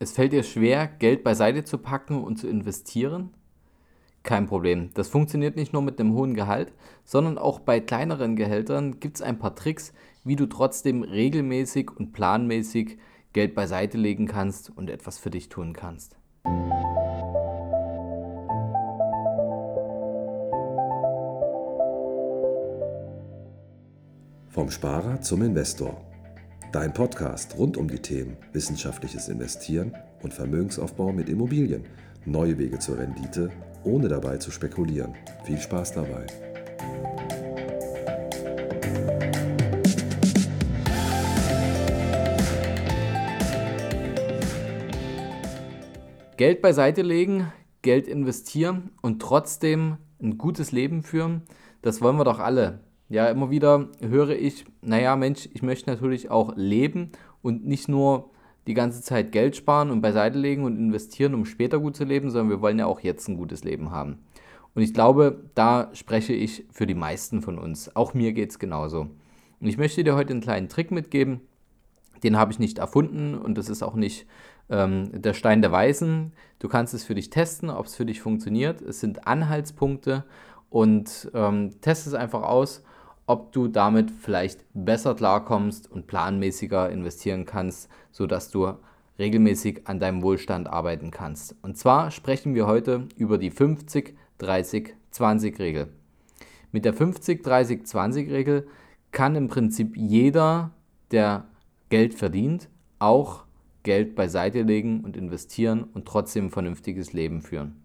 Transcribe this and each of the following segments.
Es fällt dir schwer, Geld beiseite zu packen und zu investieren? Kein Problem. Das funktioniert nicht nur mit einem hohen Gehalt, sondern auch bei kleineren Gehältern gibt es ein paar Tricks, wie du trotzdem regelmäßig und planmäßig Geld beiseite legen kannst und etwas für dich tun kannst. Vom Sparer zum Investor. Dein Podcast rund um die Themen wissenschaftliches Investieren und Vermögensaufbau mit Immobilien. Neue Wege zur Rendite, ohne dabei zu spekulieren. Viel Spaß dabei. Geld beiseite legen, Geld investieren und trotzdem ein gutes Leben führen, das wollen wir doch alle. Ja, immer wieder höre ich, naja Mensch, ich möchte natürlich auch leben und nicht nur die ganze Zeit Geld sparen und beiseite legen und investieren, um später gut zu leben, sondern wir wollen ja auch jetzt ein gutes Leben haben. Und ich glaube, da spreche ich für die meisten von uns. Auch mir geht es genauso. Und ich möchte dir heute einen kleinen Trick mitgeben. Den habe ich nicht erfunden und das ist auch nicht ähm, der Stein der Weisen. Du kannst es für dich testen, ob es für dich funktioniert. Es sind Anhaltspunkte und ähm, test es einfach aus ob du damit vielleicht besser klarkommst und planmäßiger investieren kannst, sodass du regelmäßig an deinem Wohlstand arbeiten kannst. Und zwar sprechen wir heute über die 50-30-20-Regel. Mit der 50-30-20-Regel kann im Prinzip jeder, der Geld verdient, auch Geld beiseite legen und investieren und trotzdem ein vernünftiges Leben führen.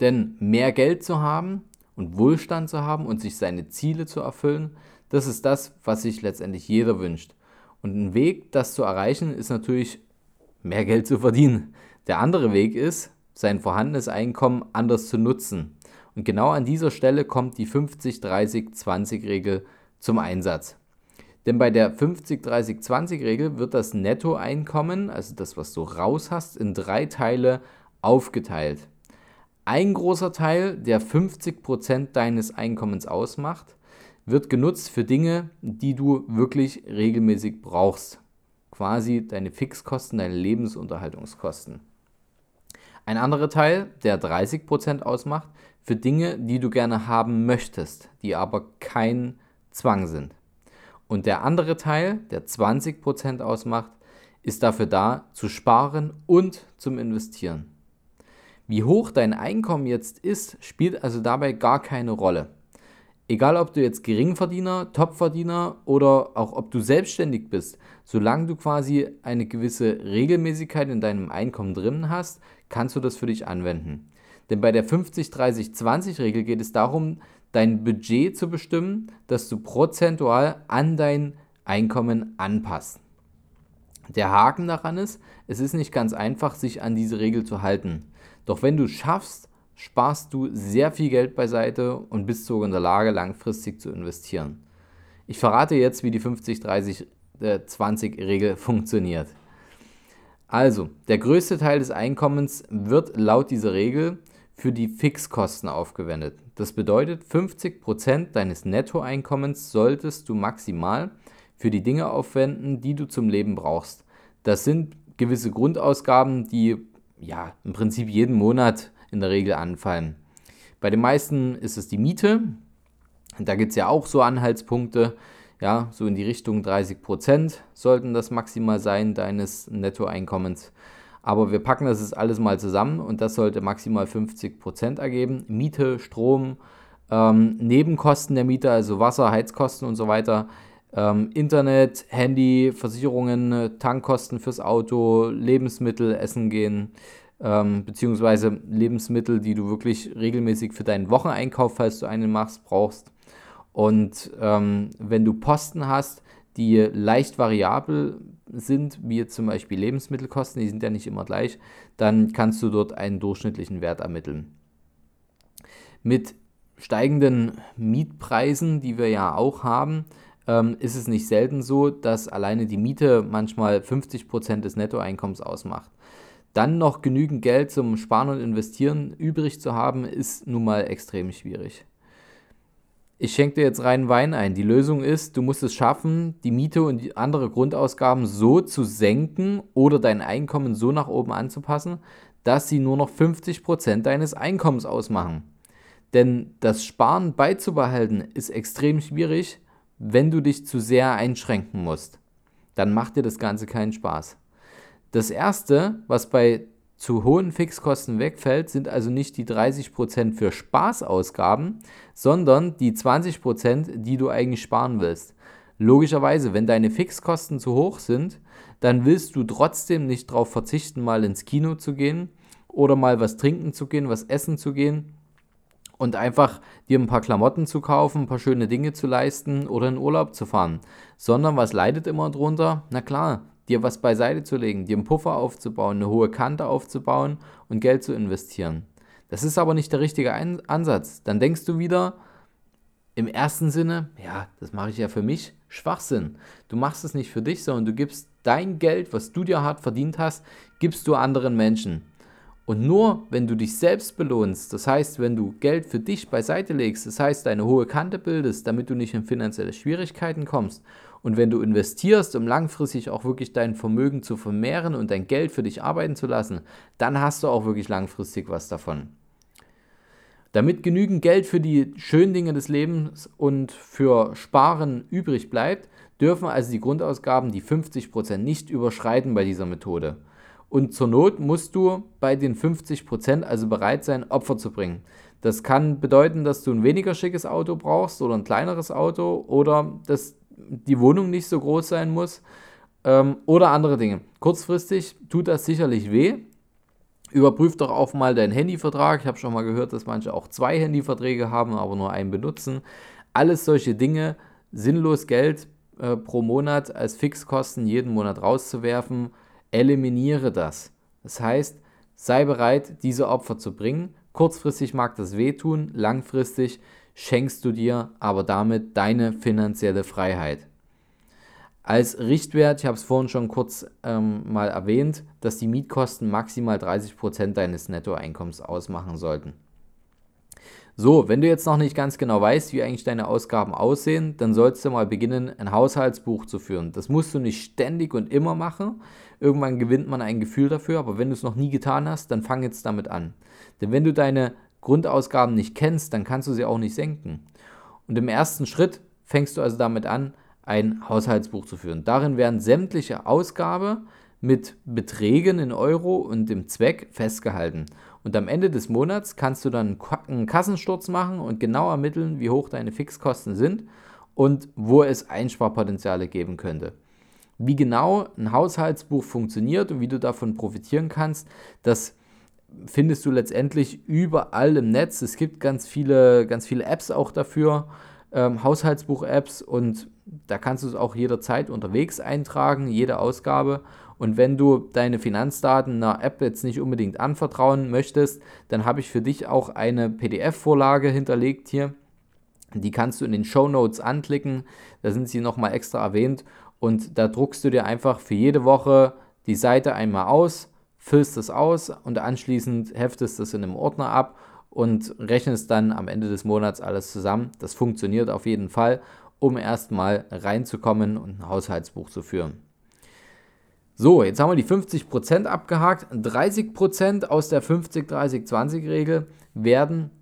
Denn mehr Geld zu haben und Wohlstand zu haben und sich seine Ziele zu erfüllen, das ist das, was sich letztendlich jeder wünscht. Und ein Weg, das zu erreichen, ist natürlich mehr Geld zu verdienen. Der andere Weg ist, sein vorhandenes Einkommen anders zu nutzen. Und genau an dieser Stelle kommt die 50-30-20-Regel zum Einsatz. Denn bei der 50-30-20-Regel wird das Nettoeinkommen, also das, was du raus hast, in drei Teile aufgeteilt. Ein großer Teil, der 50% deines Einkommens ausmacht, wird genutzt für Dinge, die du wirklich regelmäßig brauchst. Quasi deine Fixkosten, deine Lebensunterhaltungskosten. Ein anderer Teil, der 30% ausmacht, für Dinge, die du gerne haben möchtest, die aber kein Zwang sind. Und der andere Teil, der 20% ausmacht, ist dafür da, zu sparen und zum Investieren. Wie hoch dein Einkommen jetzt ist, spielt also dabei gar keine Rolle. Egal, ob du jetzt Geringverdiener, Topverdiener oder auch ob du selbstständig bist, solange du quasi eine gewisse Regelmäßigkeit in deinem Einkommen drin hast, kannst du das für dich anwenden. Denn bei der 50-30-20-Regel geht es darum, dein Budget zu bestimmen, das du prozentual an dein Einkommen anpasst. Der Haken daran ist, es ist nicht ganz einfach, sich an diese Regel zu halten. Doch wenn du es schaffst, sparst du sehr viel Geld beiseite und bist sogar in der Lage, langfristig zu investieren. Ich verrate jetzt, wie die 50-30-20-Regel äh, funktioniert. Also, der größte Teil des Einkommens wird laut dieser Regel für die Fixkosten aufgewendet. Das bedeutet, 50% deines Nettoeinkommens solltest du maximal für die Dinge aufwenden, die du zum Leben brauchst. Das sind gewisse Grundausgaben, die ja im Prinzip jeden Monat in der Regel anfallen. Bei den meisten ist es die Miete. Da gibt es ja auch so Anhaltspunkte, ja, so in die Richtung 30 Prozent sollten das maximal sein deines Nettoeinkommens. Aber wir packen das jetzt alles mal zusammen und das sollte maximal 50 Prozent ergeben. Miete, Strom, ähm, Nebenkosten der Miete, also Wasser, Heizkosten und so weiter, ähm, Internet, Handy, Versicherungen, Tankkosten fürs Auto, Lebensmittel, Essen gehen, ähm, beziehungsweise Lebensmittel, die du wirklich regelmäßig für deinen Wocheneinkauf, falls du einen machst, brauchst. Und ähm, wenn du Posten hast, die leicht variabel sind, wie zum Beispiel Lebensmittelkosten, die sind ja nicht immer gleich, dann kannst du dort einen durchschnittlichen Wert ermitteln. Mit steigenden Mietpreisen, die wir ja auch haben, ähm, ist es nicht selten so, dass alleine die Miete manchmal 50% des Nettoeinkommens ausmacht. Dann noch genügend Geld zum Sparen und Investieren übrig zu haben, ist nun mal extrem schwierig. ich schenke dir jetzt reinen Wein ein. Die Lösung ist, du musst es schaffen, die Miete und die andere Grundausgaben so zu senken oder dein Einkommen so nach oben anzupassen, dass sie nur noch 50% deines Einkommens ausmachen. Denn das Sparen beizubehalten ist extrem schwierig, wenn du dich zu sehr einschränken musst. Dann macht dir das Ganze keinen Spaß. Das erste, was bei zu hohen Fixkosten wegfällt, sind also nicht die 30% für Spaßausgaben, sondern die 20%, die du eigentlich sparen willst. Logischerweise, wenn deine Fixkosten zu hoch sind, dann willst du trotzdem nicht darauf verzichten, mal ins Kino zu gehen oder mal was trinken zu gehen, was essen zu gehen und einfach dir ein paar Klamotten zu kaufen, ein paar schöne Dinge zu leisten oder in Urlaub zu fahren. Sondern was leidet immer drunter? Na klar, dir was beiseite zu legen, dir einen Puffer aufzubauen, eine hohe Kante aufzubauen und Geld zu investieren. Das ist aber nicht der richtige Ein Ansatz. Dann denkst du wieder im ersten Sinne, ja, das mache ich ja für mich, Schwachsinn. Du machst es nicht für dich, sondern du gibst dein Geld, was du dir hart verdient hast, gibst du anderen Menschen. Und nur wenn du dich selbst belohnst, das heißt, wenn du Geld für dich beiseite legst, das heißt, deine hohe Kante bildest, damit du nicht in finanzielle Schwierigkeiten kommst, und wenn du investierst, um langfristig auch wirklich dein Vermögen zu vermehren und dein Geld für dich arbeiten zu lassen, dann hast du auch wirklich langfristig was davon. Damit genügend Geld für die schönen Dinge des Lebens und für Sparen übrig bleibt, dürfen also die Grundausgaben die 50% nicht überschreiten bei dieser Methode. Und zur Not musst du bei den 50% also bereit sein, Opfer zu bringen. Das kann bedeuten, dass du ein weniger schickes Auto brauchst oder ein kleineres Auto oder dass die Wohnung nicht so groß sein muss ähm, oder andere Dinge. Kurzfristig tut das sicherlich weh. Überprüf doch auch mal deinen Handyvertrag. Ich habe schon mal gehört, dass manche auch zwei Handyverträge haben, aber nur einen benutzen. Alles solche Dinge, sinnlos Geld äh, pro Monat als Fixkosten jeden Monat rauszuwerfen, eliminiere das. Das heißt, sei bereit, diese Opfer zu bringen. Kurzfristig mag das wehtun, langfristig schenkst du dir aber damit deine finanzielle Freiheit. Als Richtwert, ich habe es vorhin schon kurz ähm, mal erwähnt, dass die Mietkosten maximal 30% deines Nettoeinkommens ausmachen sollten. So, wenn du jetzt noch nicht ganz genau weißt, wie eigentlich deine Ausgaben aussehen, dann sollst du mal beginnen, ein Haushaltsbuch zu führen. Das musst du nicht ständig und immer machen. Irgendwann gewinnt man ein Gefühl dafür, aber wenn du es noch nie getan hast, dann fang jetzt damit an. Denn wenn du deine Grundausgaben nicht kennst, dann kannst du sie auch nicht senken. Und im ersten Schritt fängst du also damit an, ein Haushaltsbuch zu führen. Darin werden sämtliche Ausgaben mit Beträgen in Euro und dem Zweck festgehalten. Und am Ende des Monats kannst du dann einen Kassensturz machen und genau ermitteln, wie hoch deine Fixkosten sind und wo es Einsparpotenziale geben könnte. Wie genau ein Haushaltsbuch funktioniert und wie du davon profitieren kannst, das findest du letztendlich überall im Netz. Es gibt ganz viele, ganz viele Apps auch dafür, ähm, Haushaltsbuch-Apps und da kannst du es auch jederzeit unterwegs eintragen, jede Ausgabe. Und wenn du deine Finanzdaten einer App jetzt nicht unbedingt anvertrauen möchtest, dann habe ich für dich auch eine PDF-Vorlage hinterlegt hier. Die kannst du in den Show Notes anklicken. Da sind sie nochmal extra erwähnt. Und da druckst du dir einfach für jede Woche die Seite einmal aus, füllst es aus und anschließend heftest es in einem Ordner ab und rechnest dann am Ende des Monats alles zusammen. Das funktioniert auf jeden Fall, um erstmal reinzukommen und ein Haushaltsbuch zu führen. So, jetzt haben wir die 50% abgehakt. 30% aus der 50-30-20-Regel werden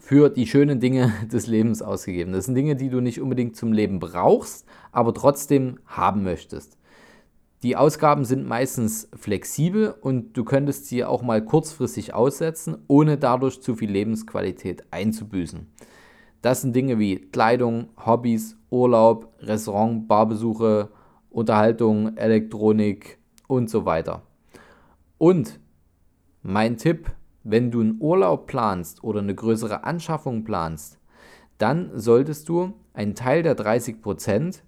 für die schönen Dinge des Lebens ausgegeben. Das sind Dinge, die du nicht unbedingt zum Leben brauchst, aber trotzdem haben möchtest. Die Ausgaben sind meistens flexibel und du könntest sie auch mal kurzfristig aussetzen, ohne dadurch zu viel Lebensqualität einzubüßen. Das sind Dinge wie Kleidung, Hobbys, Urlaub, Restaurant, Barbesuche, Unterhaltung, Elektronik und so weiter. Und mein Tipp, wenn du einen Urlaub planst oder eine größere Anschaffung planst, dann solltest du einen Teil der 30%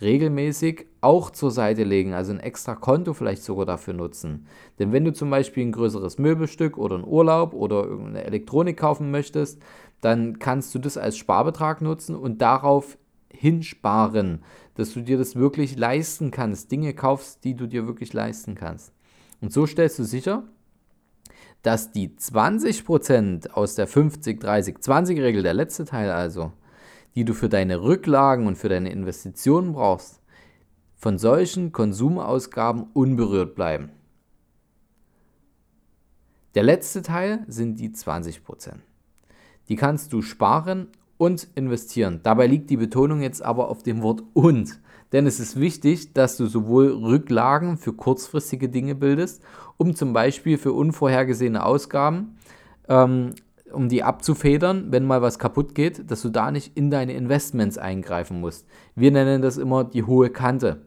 regelmäßig auch zur Seite legen, also ein extra Konto vielleicht sogar dafür nutzen. Denn wenn du zum Beispiel ein größeres Möbelstück oder einen Urlaub oder irgendeine Elektronik kaufen möchtest, dann kannst du das als Sparbetrag nutzen und darauf hinsparen, dass du dir das wirklich leisten kannst, Dinge kaufst, die du dir wirklich leisten kannst. Und so stellst du sicher, dass die 20% aus der 50-30-20-Regel, der letzte Teil also, die du für deine Rücklagen und für deine Investitionen brauchst, von solchen Konsumausgaben unberührt bleiben. Der letzte Teil sind die 20%. Die kannst du sparen und investieren. Dabei liegt die Betonung jetzt aber auf dem Wort und. Denn es ist wichtig, dass du sowohl Rücklagen für kurzfristige Dinge bildest, um zum Beispiel für unvorhergesehene Ausgaben, ähm, um die abzufedern, wenn mal was kaputt geht, dass du da nicht in deine Investments eingreifen musst. Wir nennen das immer die hohe Kante.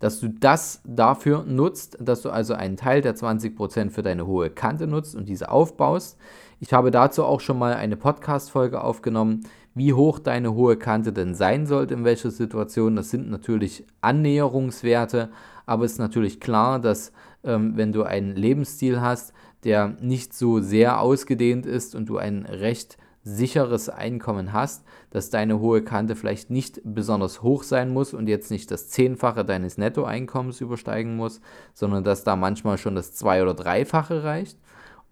Dass du das dafür nutzt, dass du also einen Teil der 20% für deine hohe Kante nutzt und diese aufbaust. Ich habe dazu auch schon mal eine Podcast-Folge aufgenommen, wie hoch deine hohe Kante denn sein sollte, in welcher Situation. Das sind natürlich Annäherungswerte, aber es ist natürlich klar, dass ähm, wenn du einen Lebensstil hast, der nicht so sehr ausgedehnt ist und du ein recht sicheres Einkommen hast, dass deine hohe Kante vielleicht nicht besonders hoch sein muss und jetzt nicht das Zehnfache deines Nettoeinkommens übersteigen muss, sondern dass da manchmal schon das Zwei- oder Dreifache reicht.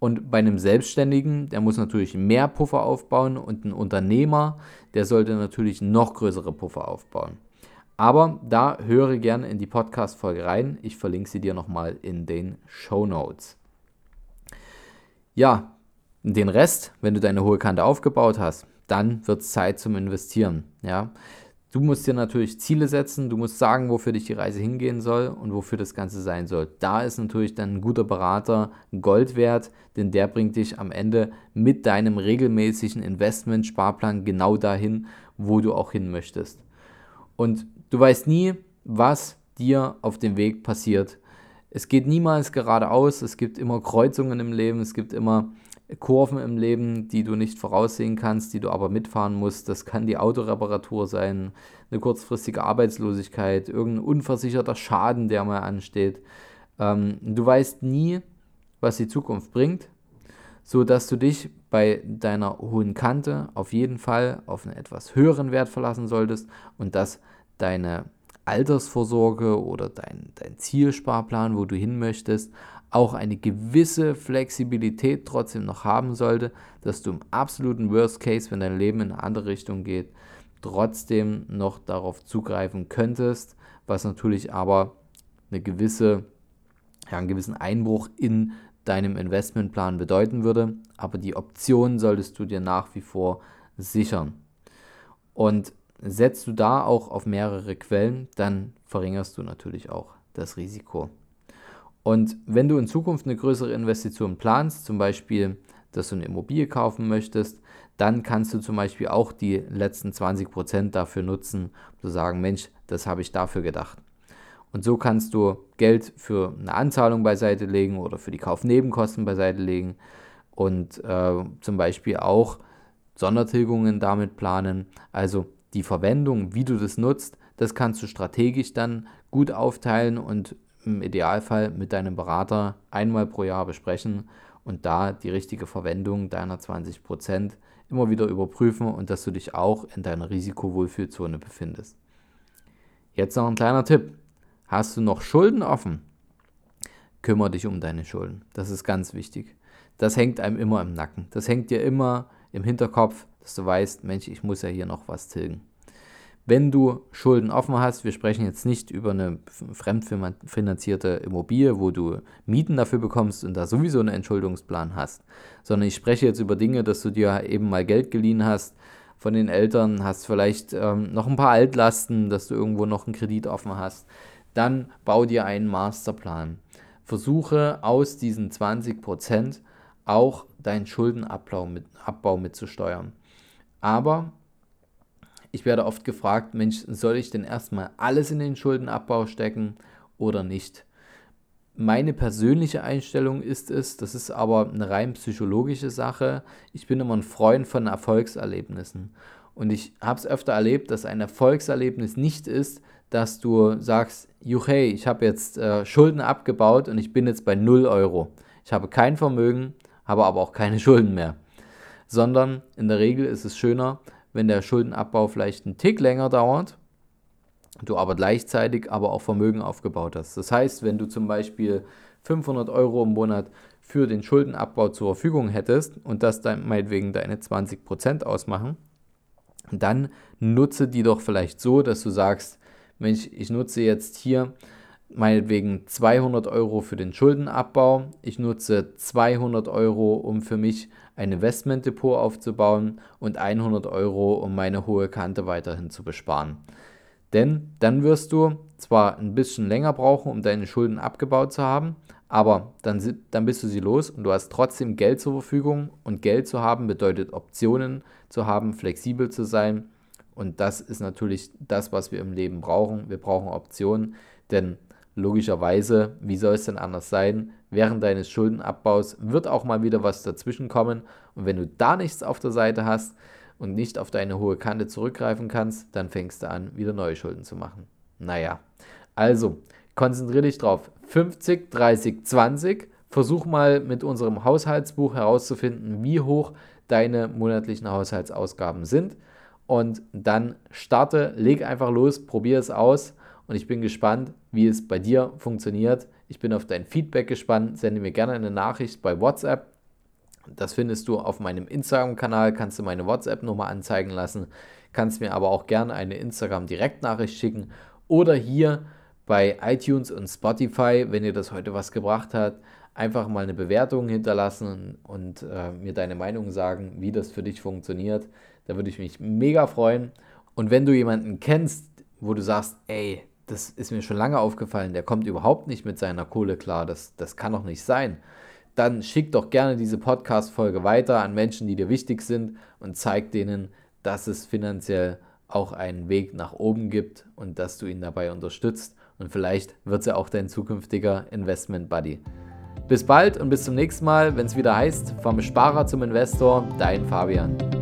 Und bei einem Selbstständigen, der muss natürlich mehr Puffer aufbauen und ein Unternehmer, der sollte natürlich noch größere Puffer aufbauen. Aber da höre gerne in die Podcast-Folge rein. Ich verlinke sie dir nochmal in den Show Notes. Ja, den Rest, wenn du deine hohe Kante aufgebaut hast, dann wird es Zeit zum Investieren. Ja, Du musst dir natürlich Ziele setzen, du musst sagen, wofür dich die Reise hingehen soll und wofür das Ganze sein soll. Da ist natürlich dann ein guter Berater Gold wert, denn der bringt dich am Ende mit deinem regelmäßigen Investment-Sparplan genau dahin, wo du auch hin möchtest. Und du weißt nie, was dir auf dem Weg passiert. Es geht niemals geradeaus, es gibt immer Kreuzungen im Leben, es gibt immer Kurven im Leben, die du nicht voraussehen kannst, die du aber mitfahren musst. Das kann die Autoreparatur sein, eine kurzfristige Arbeitslosigkeit, irgendein unversicherter Schaden, der mal ansteht. Ähm, du weißt nie, was die Zukunft bringt, so dass du dich bei deiner hohen Kante auf jeden Fall auf einen etwas höheren Wert verlassen solltest und dass deine Altersvorsorge oder dein, dein Zielsparplan, wo du hin möchtest, auch eine gewisse Flexibilität trotzdem noch haben sollte, dass du im absoluten Worst Case, wenn dein Leben in eine andere Richtung geht, trotzdem noch darauf zugreifen könntest, was natürlich aber eine gewisse, ja, einen gewissen Einbruch in deinem Investmentplan bedeuten würde. Aber die Option solltest du dir nach wie vor sichern. Und setzt du da auch auf mehrere Quellen, dann verringerst du natürlich auch das Risiko. Und wenn du in Zukunft eine größere Investition planst, zum Beispiel, dass du eine Immobilie kaufen möchtest, dann kannst du zum Beispiel auch die letzten 20% dafür nutzen, zu sagen, Mensch, das habe ich dafür gedacht. Und so kannst du Geld für eine Anzahlung beiseite legen oder für die Kaufnebenkosten beiseite legen und äh, zum Beispiel auch Sondertilgungen damit planen. Also die Verwendung, wie du das nutzt, das kannst du strategisch dann gut aufteilen und im Idealfall mit deinem Berater einmal pro Jahr besprechen und da die richtige Verwendung deiner 20% immer wieder überprüfen und dass du dich auch in deiner Risikowohlfühlzone befindest. Jetzt noch ein kleiner Tipp. Hast du noch Schulden offen? Kümmere dich um deine Schulden. Das ist ganz wichtig. Das hängt einem immer im Nacken. Das hängt dir immer im Hinterkopf, dass du weißt, Mensch, ich muss ja hier noch was tilgen. Wenn du Schulden offen hast, wir sprechen jetzt nicht über eine fremdfinanzierte Immobilie, wo du Mieten dafür bekommst und da sowieso einen Entschuldungsplan hast, sondern ich spreche jetzt über Dinge, dass du dir eben mal Geld geliehen hast von den Eltern, hast vielleicht ähm, noch ein paar Altlasten, dass du irgendwo noch einen Kredit offen hast, dann bau dir einen Masterplan. Versuche aus diesen 20 Prozent auch deinen Schuldenabbau mit, mitzusteuern. Aber ich werde oft gefragt, Mensch, soll ich denn erstmal alles in den Schuldenabbau stecken oder nicht? Meine persönliche Einstellung ist es, das ist aber eine rein psychologische Sache. Ich bin immer ein Freund von Erfolgserlebnissen. Und ich habe es öfter erlebt, dass ein Erfolgserlebnis nicht ist, dass du sagst, hey, ich habe jetzt äh, Schulden abgebaut und ich bin jetzt bei 0 Euro. Ich habe kein Vermögen, habe aber auch keine Schulden mehr. Sondern in der Regel ist es schöner, wenn der Schuldenabbau vielleicht einen Tick länger dauert, du aber gleichzeitig aber auch Vermögen aufgebaut hast. Das heißt, wenn du zum Beispiel 500 Euro im Monat für den Schuldenabbau zur Verfügung hättest und das dann meinetwegen deine 20% ausmachen, dann nutze die doch vielleicht so, dass du sagst, Mensch, ich nutze jetzt hier meinetwegen 200 Euro für den Schuldenabbau, ich nutze 200 Euro, um für mich ein Investmentdepot aufzubauen und 100 Euro, um meine hohe Kante weiterhin zu besparen. Denn dann wirst du zwar ein bisschen länger brauchen, um deine Schulden abgebaut zu haben, aber dann, dann bist du sie los und du hast trotzdem Geld zur Verfügung. Und Geld zu haben bedeutet Optionen zu haben, flexibel zu sein. Und das ist natürlich das, was wir im Leben brauchen. Wir brauchen Optionen, denn logischerweise, wie soll es denn anders sein? Während deines Schuldenabbaus wird auch mal wieder was dazwischen kommen. Und wenn du da nichts auf der Seite hast und nicht auf deine hohe Kante zurückgreifen kannst, dann fängst du an, wieder neue Schulden zu machen. Naja, also konzentriere dich drauf. 50, 30, 20. Versuch mal mit unserem Haushaltsbuch herauszufinden, wie hoch deine monatlichen Haushaltsausgaben sind. Und dann starte, leg einfach los, probiere es aus. Und ich bin gespannt, wie es bei dir funktioniert. Ich bin auf dein Feedback gespannt. Sende mir gerne eine Nachricht bei WhatsApp. Das findest du auf meinem Instagram-Kanal. Kannst du meine WhatsApp-Nummer anzeigen lassen. Kannst mir aber auch gerne eine Instagram-Direktnachricht schicken. Oder hier bei iTunes und Spotify, wenn dir das heute was gebracht hat, einfach mal eine Bewertung hinterlassen und äh, mir deine Meinung sagen, wie das für dich funktioniert. Da würde ich mich mega freuen. Und wenn du jemanden kennst, wo du sagst, ey, das ist mir schon lange aufgefallen, der kommt überhaupt nicht mit seiner Kohle klar, das, das kann doch nicht sein, dann schick doch gerne diese Podcast-Folge weiter an Menschen, die dir wichtig sind und zeig denen, dass es finanziell auch einen Weg nach oben gibt und dass du ihn dabei unterstützt und vielleicht wird sie auch dein zukünftiger Investment Buddy. Bis bald und bis zum nächsten Mal, wenn es wieder heißt, vom Sparer zum Investor, dein Fabian.